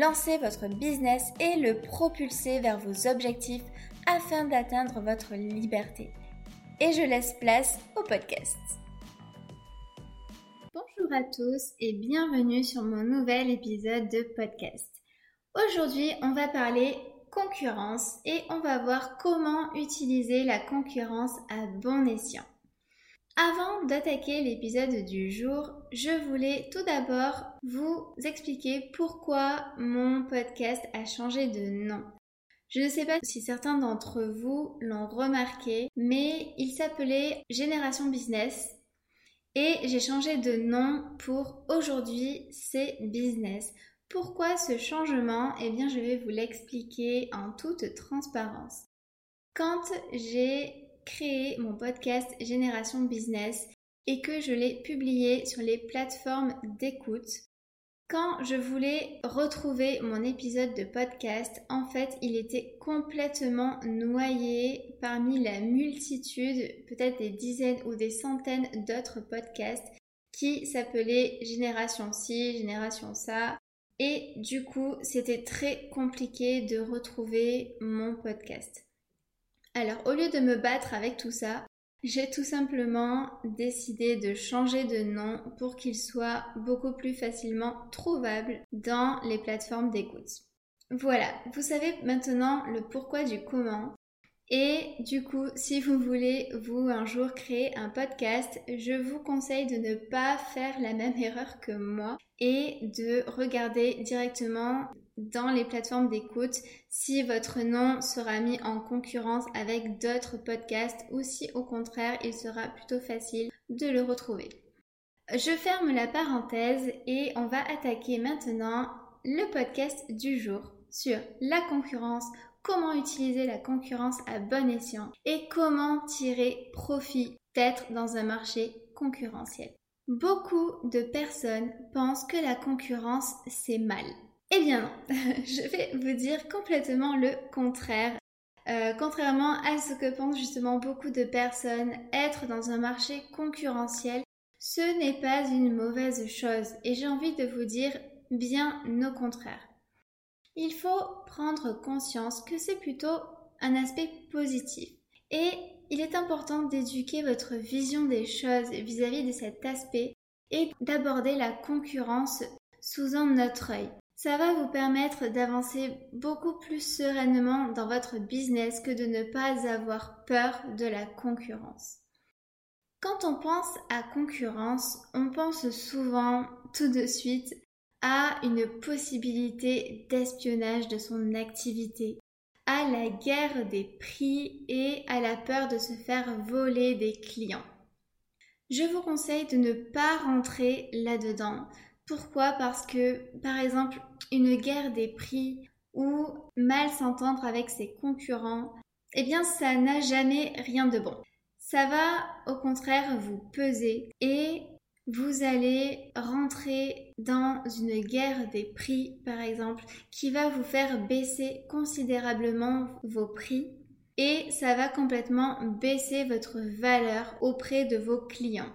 Lancez votre business et le propulser vers vos objectifs afin d'atteindre votre liberté. Et je laisse place au podcast. Bonjour à tous et bienvenue sur mon nouvel épisode de podcast. Aujourd'hui, on va parler concurrence et on va voir comment utiliser la concurrence à bon escient. Avant d'attaquer l'épisode du jour, je voulais tout d'abord vous expliquer pourquoi mon podcast a changé de nom. Je ne sais pas si certains d'entre vous l'ont remarqué, mais il s'appelait Génération Business et j'ai changé de nom pour aujourd'hui c'est Business. Pourquoi ce changement? Eh bien je vais vous l'expliquer en toute transparence. Quand j'ai créé mon podcast Génération Business et que je l'ai publié sur les plateformes d'écoute. Quand je voulais retrouver mon épisode de podcast, en fait, il était complètement noyé parmi la multitude, peut-être des dizaines ou des centaines d'autres podcasts qui s'appelaient Génération ci, Génération ça. Et du coup, c'était très compliqué de retrouver mon podcast. Alors, au lieu de me battre avec tout ça, j'ai tout simplement décidé de changer de nom pour qu'il soit beaucoup plus facilement trouvable dans les plateformes d'écoute. Voilà, vous savez maintenant le pourquoi du comment. Et du coup, si vous voulez vous un jour créer un podcast, je vous conseille de ne pas faire la même erreur que moi et de regarder directement dans les plateformes d'écoute si votre nom sera mis en concurrence avec d'autres podcasts ou si au contraire il sera plutôt facile de le retrouver. Je ferme la parenthèse et on va attaquer maintenant le podcast du jour sur la concurrence, comment utiliser la concurrence à bon escient et comment tirer profit d'être dans un marché concurrentiel. Beaucoup de personnes pensent que la concurrence c'est mal. Eh bien je vais vous dire complètement le contraire. Euh, contrairement à ce que pensent justement beaucoup de personnes, être dans un marché concurrentiel, ce n'est pas une mauvaise chose. Et j'ai envie de vous dire bien au contraire. Il faut prendre conscience que c'est plutôt un aspect positif. Et il est important d'éduquer votre vision des choses vis-à-vis -vis de cet aspect et d'aborder la concurrence sous un autre œil. Ça va vous permettre d'avancer beaucoup plus sereinement dans votre business que de ne pas avoir peur de la concurrence. Quand on pense à concurrence, on pense souvent tout de suite à une possibilité d'espionnage de son activité, à la guerre des prix et à la peur de se faire voler des clients. Je vous conseille de ne pas rentrer là-dedans pourquoi? Parce que, par exemple, une guerre des prix ou mal s'entendre avec ses concurrents, eh bien, ça n'a jamais rien de bon. Ça va, au contraire, vous peser et vous allez rentrer dans une guerre des prix, par exemple, qui va vous faire baisser considérablement vos prix et ça va complètement baisser votre valeur auprès de vos clients.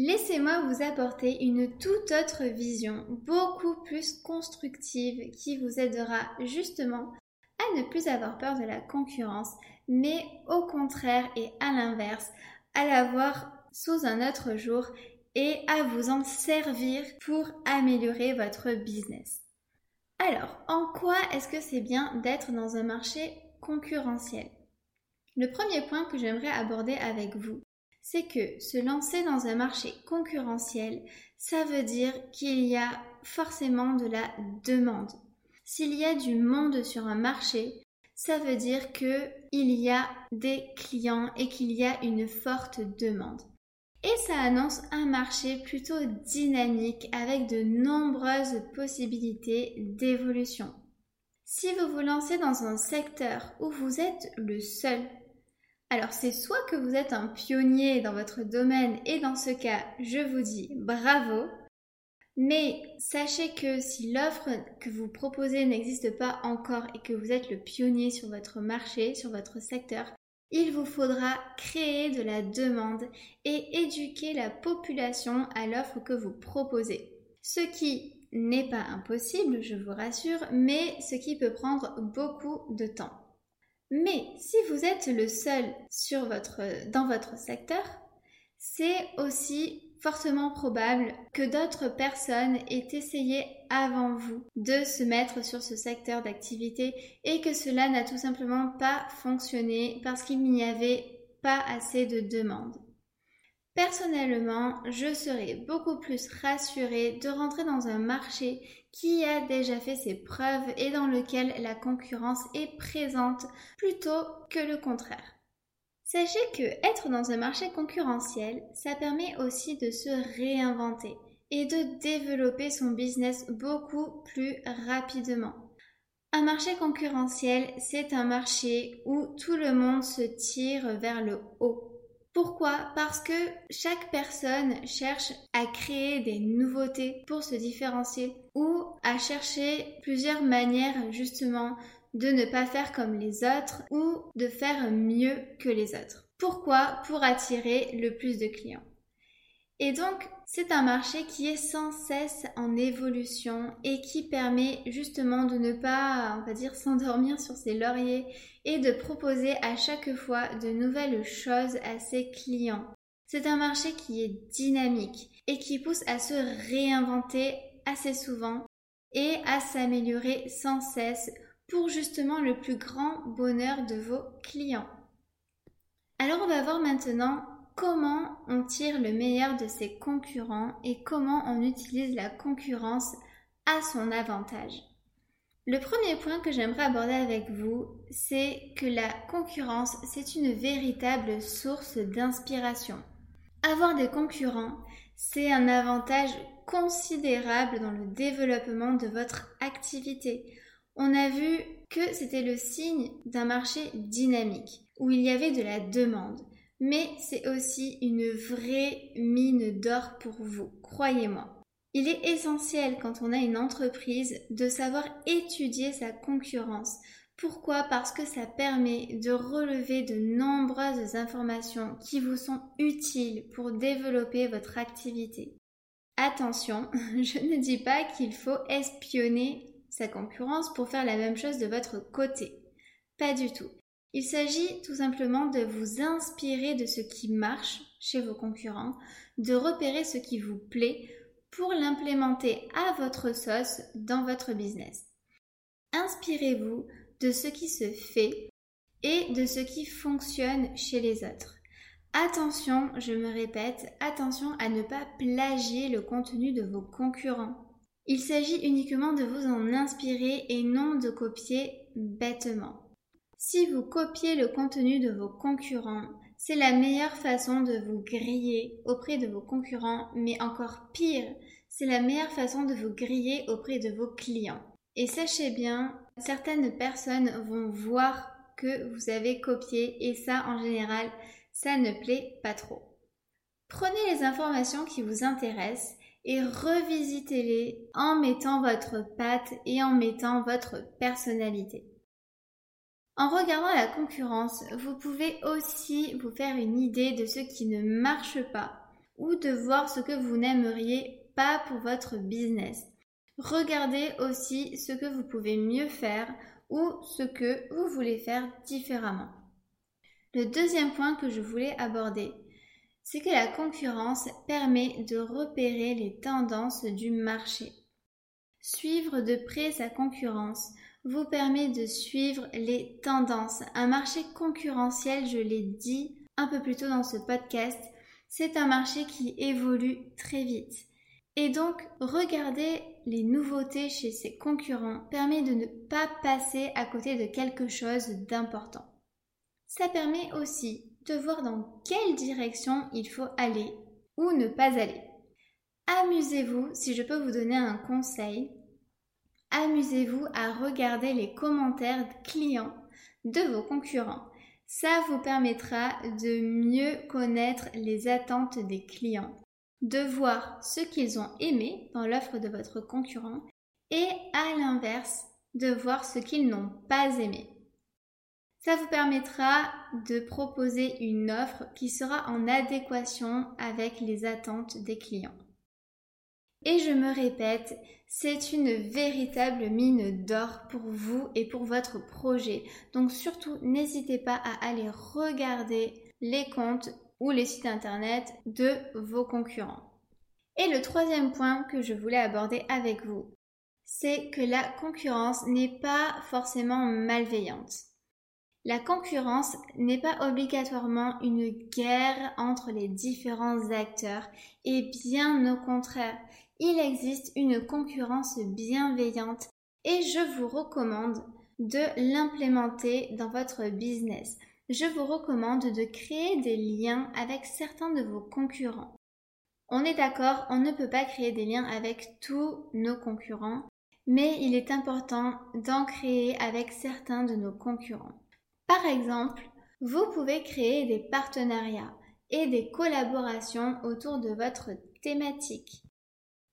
Laissez-moi vous apporter une toute autre vision, beaucoup plus constructive, qui vous aidera justement à ne plus avoir peur de la concurrence, mais au contraire et à l'inverse, à la voir sous un autre jour et à vous en servir pour améliorer votre business. Alors, en quoi est-ce que c'est bien d'être dans un marché concurrentiel? Le premier point que j'aimerais aborder avec vous, c'est que se lancer dans un marché concurrentiel, ça veut dire qu'il y a forcément de la demande. S'il y a du monde sur un marché, ça veut dire qu'il y a des clients et qu'il y a une forte demande. Et ça annonce un marché plutôt dynamique avec de nombreuses possibilités d'évolution. Si vous vous lancez dans un secteur où vous êtes le seul, alors c'est soit que vous êtes un pionnier dans votre domaine et dans ce cas, je vous dis bravo, mais sachez que si l'offre que vous proposez n'existe pas encore et que vous êtes le pionnier sur votre marché, sur votre secteur, il vous faudra créer de la demande et éduquer la population à l'offre que vous proposez. Ce qui n'est pas impossible, je vous rassure, mais ce qui peut prendre beaucoup de temps. Mais si vous êtes le seul dans votre secteur, c'est aussi fortement probable que d'autres personnes aient essayé avant vous de se mettre sur ce secteur d'activité et que cela n'a tout simplement pas fonctionné parce qu'il n'y avait pas assez de demandes. Personnellement, je serais beaucoup plus rassurée de rentrer dans un marché qui a déjà fait ses preuves et dans lequel la concurrence est présente plutôt que le contraire. Sachez que être dans un marché concurrentiel, ça permet aussi de se réinventer et de développer son business beaucoup plus rapidement. Un marché concurrentiel, c'est un marché où tout le monde se tire vers le haut. Pourquoi? Parce que chaque personne cherche à créer des nouveautés pour se différencier ou à chercher plusieurs manières justement de ne pas faire comme les autres ou de faire mieux que les autres. Pourquoi? Pour attirer le plus de clients. Et donc, c'est un marché qui est sans cesse en évolution et qui permet justement de ne pas, on va dire, s'endormir sur ses lauriers et de proposer à chaque fois de nouvelles choses à ses clients. C'est un marché qui est dynamique et qui pousse à se réinventer assez souvent et à s'améliorer sans cesse pour justement le plus grand bonheur de vos clients. Alors on va voir maintenant comment on tire le meilleur de ses concurrents et comment on utilise la concurrence à son avantage. Le premier point que j'aimerais aborder avec vous, c'est que la concurrence, c'est une véritable source d'inspiration. Avoir des concurrents, c'est un avantage considérable dans le développement de votre activité on a vu que c'était le signe d'un marché dynamique, où il y avait de la demande. Mais c'est aussi une vraie mine d'or pour vous, croyez-moi. Il est essentiel quand on a une entreprise de savoir étudier sa concurrence. Pourquoi? Parce que ça permet de relever de nombreuses informations qui vous sont utiles pour développer votre activité. Attention, je ne dis pas qu'il faut espionner sa concurrence pour faire la même chose de votre côté. Pas du tout. Il s'agit tout simplement de vous inspirer de ce qui marche chez vos concurrents, de repérer ce qui vous plaît pour l'implémenter à votre sauce dans votre business. Inspirez-vous de ce qui se fait et de ce qui fonctionne chez les autres. Attention, je me répète, attention à ne pas plagier le contenu de vos concurrents. Il s'agit uniquement de vous en inspirer et non de copier bêtement. Si vous copiez le contenu de vos concurrents, c'est la meilleure façon de vous griller auprès de vos concurrents, mais encore pire, c'est la meilleure façon de vous griller auprès de vos clients. Et sachez bien, certaines personnes vont voir que vous avez copié et ça en général, ça ne plaît pas trop. Prenez les informations qui vous intéressent et revisitez-les en mettant votre patte et en mettant votre personnalité. En regardant la concurrence, vous pouvez aussi vous faire une idée de ce qui ne marche pas ou de voir ce que vous n'aimeriez pas pour votre business. Regardez aussi ce que vous pouvez mieux faire ou ce que vous voulez faire différemment. Le deuxième point que je voulais aborder, c'est que la concurrence permet de repérer les tendances du marché. Suivre de près sa concurrence vous permet de suivre les tendances. Un marché concurrentiel, je l'ai dit un peu plus tôt dans ce podcast, c'est un marché qui évolue très vite. Et donc, regarder les nouveautés chez ses concurrents permet de ne pas passer à côté de quelque chose d'important. Ça permet aussi de voir dans quelle direction il faut aller ou ne pas aller. Amusez-vous, si je peux vous donner un conseil, amusez-vous à regarder les commentaires clients de vos concurrents. Ça vous permettra de mieux connaître les attentes des clients, de voir ce qu'ils ont aimé dans l'offre de votre concurrent et à l'inverse, de voir ce qu'ils n'ont pas aimé. Ça vous permettra de proposer une offre qui sera en adéquation avec les attentes des clients. Et je me répète, c'est une véritable mine d'or pour vous et pour votre projet. Donc surtout, n'hésitez pas à aller regarder les comptes ou les sites internet de vos concurrents. Et le troisième point que je voulais aborder avec vous, c'est que la concurrence n'est pas forcément malveillante. La concurrence n'est pas obligatoirement une guerre entre les différents acteurs et bien au contraire, il existe une concurrence bienveillante et je vous recommande de l'implémenter dans votre business. Je vous recommande de créer des liens avec certains de vos concurrents. On est d'accord, on ne peut pas créer des liens avec tous nos concurrents, mais il est important d'en créer avec certains de nos concurrents. Par exemple, vous pouvez créer des partenariats et des collaborations autour de votre thématique.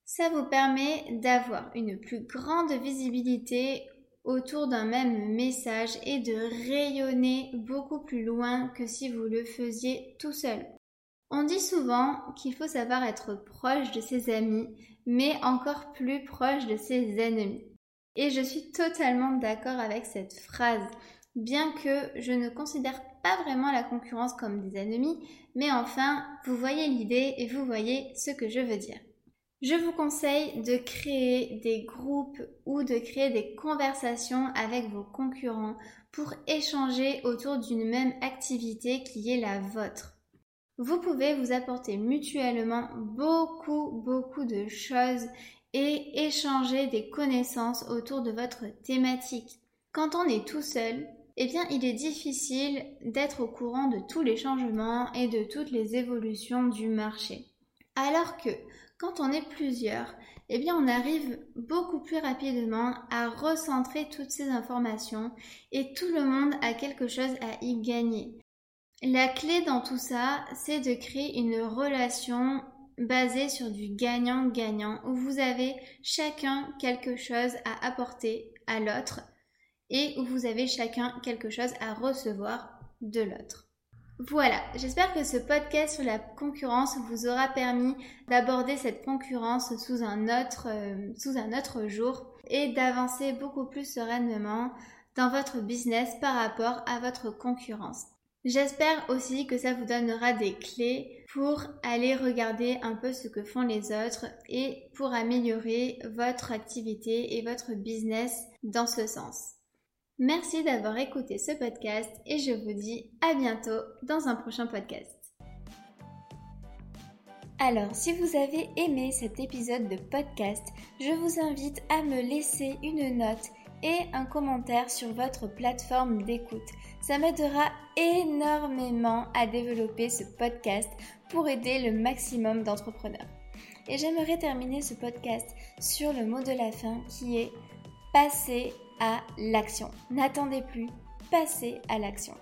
Ça vous permet d'avoir une plus grande visibilité autour d'un même message et de rayonner beaucoup plus loin que si vous le faisiez tout seul. On dit souvent qu'il faut savoir être proche de ses amis, mais encore plus proche de ses ennemis. Et je suis totalement d'accord avec cette phrase, bien que je ne considère pas vraiment la concurrence comme des ennemis, mais enfin, vous voyez l'idée et vous voyez ce que je veux dire. Je vous conseille de créer des groupes ou de créer des conversations avec vos concurrents pour échanger autour d'une même activité qui est la vôtre. Vous pouvez vous apporter mutuellement beaucoup, beaucoup de choses et échanger des connaissances autour de votre thématique. Quand on est tout seul, eh bien, il est difficile d'être au courant de tous les changements et de toutes les évolutions du marché. Alors que quand on est plusieurs, eh bien on arrive beaucoup plus rapidement à recentrer toutes ces informations et tout le monde a quelque chose à y gagner. La clé dans tout ça, c'est de créer une relation basée sur du gagnant-gagnant où vous avez chacun quelque chose à apporter à l'autre et où vous avez chacun quelque chose à recevoir de l'autre. Voilà, j'espère que ce podcast sur la concurrence vous aura permis d'aborder cette concurrence sous un autre, euh, sous un autre jour et d'avancer beaucoup plus sereinement dans votre business par rapport à votre concurrence. J'espère aussi que ça vous donnera des clés pour aller regarder un peu ce que font les autres et pour améliorer votre activité et votre business dans ce sens. Merci d'avoir écouté ce podcast et je vous dis à bientôt dans un prochain podcast. Alors, si vous avez aimé cet épisode de podcast, je vous invite à me laisser une note et un commentaire sur votre plateforme d'écoute. Ça m'aidera énormément à développer ce podcast pour aider le maximum d'entrepreneurs. Et j'aimerais terminer ce podcast sur le mot de la fin qui est passer à l'action. N'attendez plus, passez à l'action.